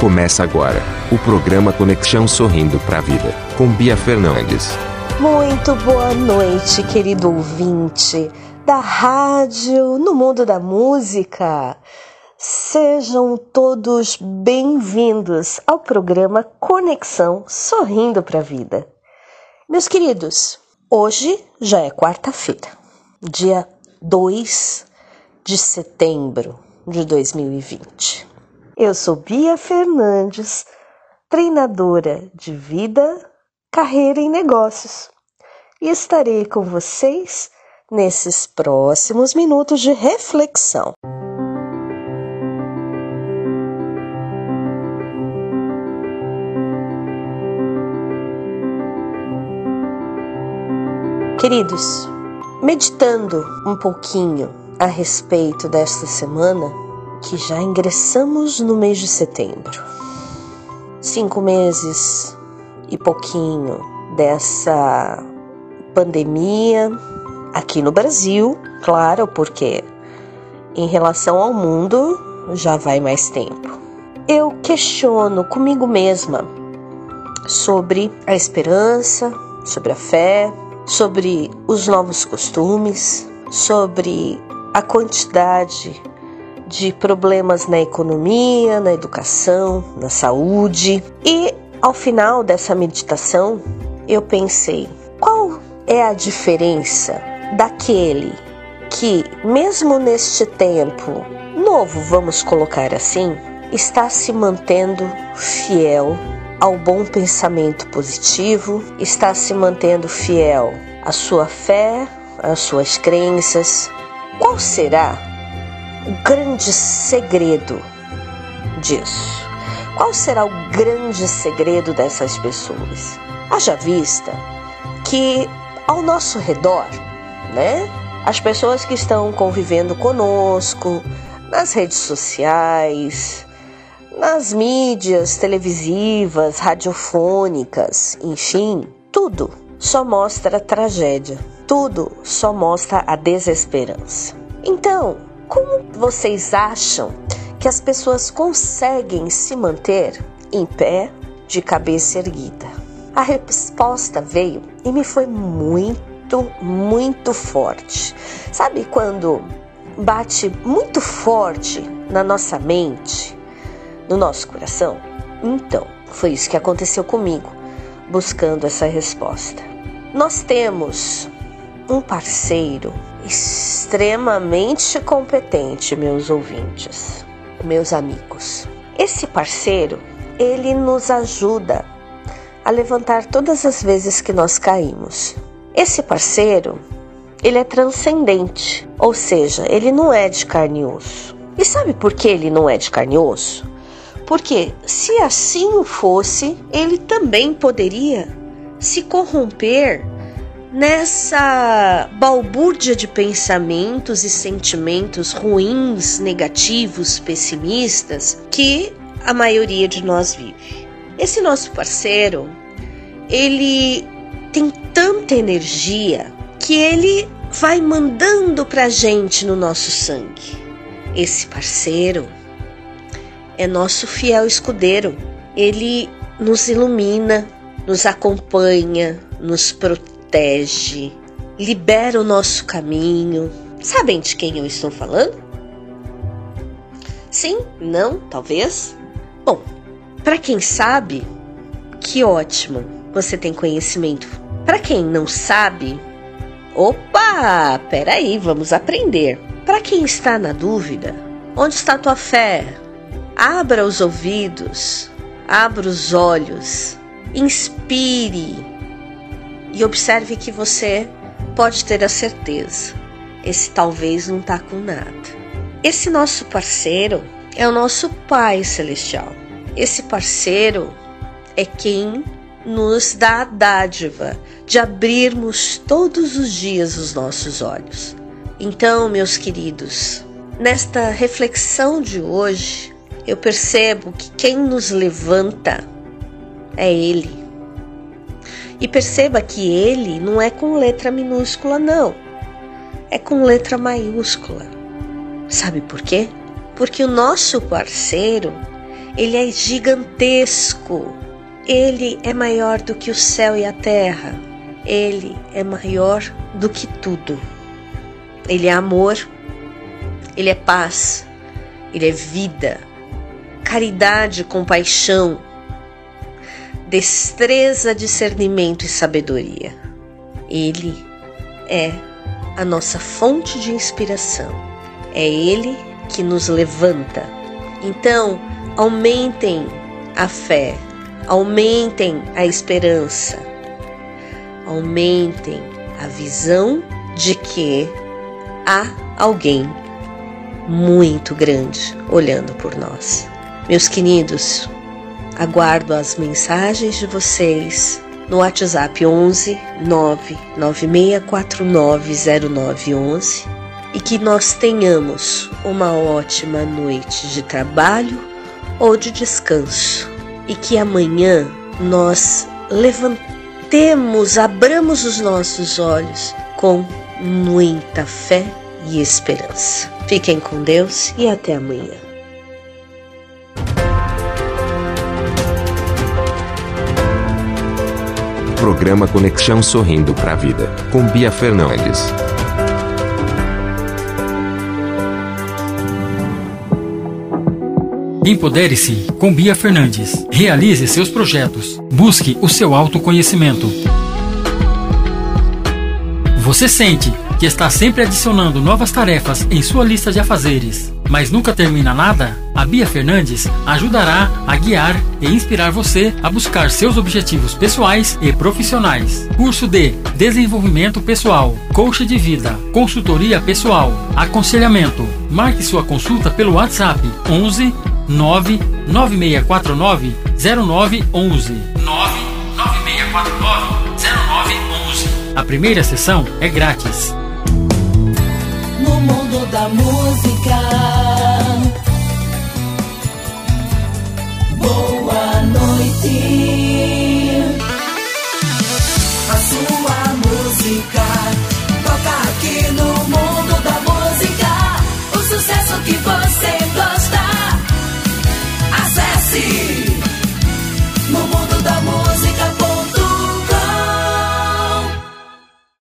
Começa agora o programa Conexão Sorrindo para a Vida, com Bia Fernandes. Muito boa noite, querido ouvinte da rádio no mundo da música. Sejam todos bem-vindos ao programa Conexão Sorrindo para a Vida. Meus queridos, hoje já é quarta-feira, dia 2 de setembro de 2020. Eu sou Bia Fernandes, treinadora de vida, carreira e negócios, e estarei com vocês nesses próximos minutos de reflexão. Queridos, meditando um pouquinho a respeito desta semana, que já ingressamos no mês de setembro. Cinco meses e pouquinho dessa pandemia aqui no Brasil, claro, porque em relação ao mundo já vai mais tempo. Eu questiono comigo mesma sobre a esperança, sobre a fé, sobre os novos costumes, sobre a quantidade de problemas na economia, na educação, na saúde. E ao final dessa meditação, eu pensei: qual é a diferença daquele que, mesmo neste tempo novo, vamos colocar assim, está se mantendo fiel ao bom pensamento positivo, está se mantendo fiel à sua fé, às suas crenças. Qual será o grande segredo disso? Qual será o grande segredo dessas pessoas? Haja vista que ao nosso redor, né, as pessoas que estão convivendo conosco nas redes sociais, nas mídias televisivas, radiofônicas, enfim, tudo só mostra tragédia, tudo só mostra a desesperança. Então, como vocês acham que as pessoas conseguem se manter em pé, de cabeça erguida? A resposta veio e me foi muito, muito forte. Sabe quando bate muito forte na nossa mente, no nosso coração? Então, foi isso que aconteceu comigo, buscando essa resposta. Nós temos um parceiro extremamente competente, meus ouvintes, meus amigos. Esse parceiro, ele nos ajuda a levantar todas as vezes que nós caímos. Esse parceiro, ele é transcendente, ou seja, ele não é de carne e osso. E sabe por que ele não é de carne e osso? Porque se assim o fosse, ele também poderia se corromper nessa balbúrdia de pensamentos e sentimentos ruins, negativos, pessimistas que a maioria de nós vive. Esse nosso parceiro, ele tem tanta energia que ele vai mandando pra gente no nosso sangue. Esse parceiro é nosso fiel escudeiro. Ele nos ilumina, nos acompanha, nos protege protege, libera o nosso caminho. Sabem de quem eu estou falando? Sim? Não? Talvez? Bom, para quem sabe, que ótimo, você tem conhecimento. Para quem não sabe, opa, peraí, vamos aprender. Para quem está na dúvida, onde está tua fé? Abra os ouvidos, abra os olhos, inspire e observe que você pode ter a certeza. Esse talvez não está com nada. Esse nosso parceiro é o nosso Pai Celestial. Esse parceiro é quem nos dá a dádiva de abrirmos todos os dias os nossos olhos. Então, meus queridos, nesta reflexão de hoje, eu percebo que quem nos levanta é Ele. E perceba que ele não é com letra minúscula, não. É com letra maiúscula. Sabe por quê? Porque o nosso parceiro, Ele é gigantesco. Ele é maior do que o céu e a terra. Ele é maior do que tudo. Ele é amor, ele é paz, ele é vida, caridade, compaixão, destreza, discernimento e sabedoria. Ele é a nossa fonte de inspiração. É ele que nos levanta. Então, aumentem a fé, aumentem a esperança, aumentem a visão de que há alguém muito grande olhando por nós. Meus queridos, aguardo as mensagens de vocês no WhatsApp 11 996490911 e que nós tenhamos uma ótima noite de trabalho ou de descanso e que amanhã nós levantemos, abramos os nossos olhos com muita fé e esperança. Fiquem com Deus e até amanhã. Programa Conexão Sorrindo para a Vida, com Bia Fernandes. Empodere-se com Bia Fernandes. Realize seus projetos. Busque o seu autoconhecimento. Você sente que está sempre adicionando novas tarefas em sua lista de afazeres, mas nunca termina nada? A Bia Fernandes ajudará a guiar e inspirar você a buscar seus objetivos pessoais e profissionais. Curso de Desenvolvimento Pessoal, Coach de Vida, Consultoria Pessoal, Aconselhamento. Marque sua consulta pelo WhatsApp 11 99649 0911 99649 0911. A primeira sessão é grátis da música.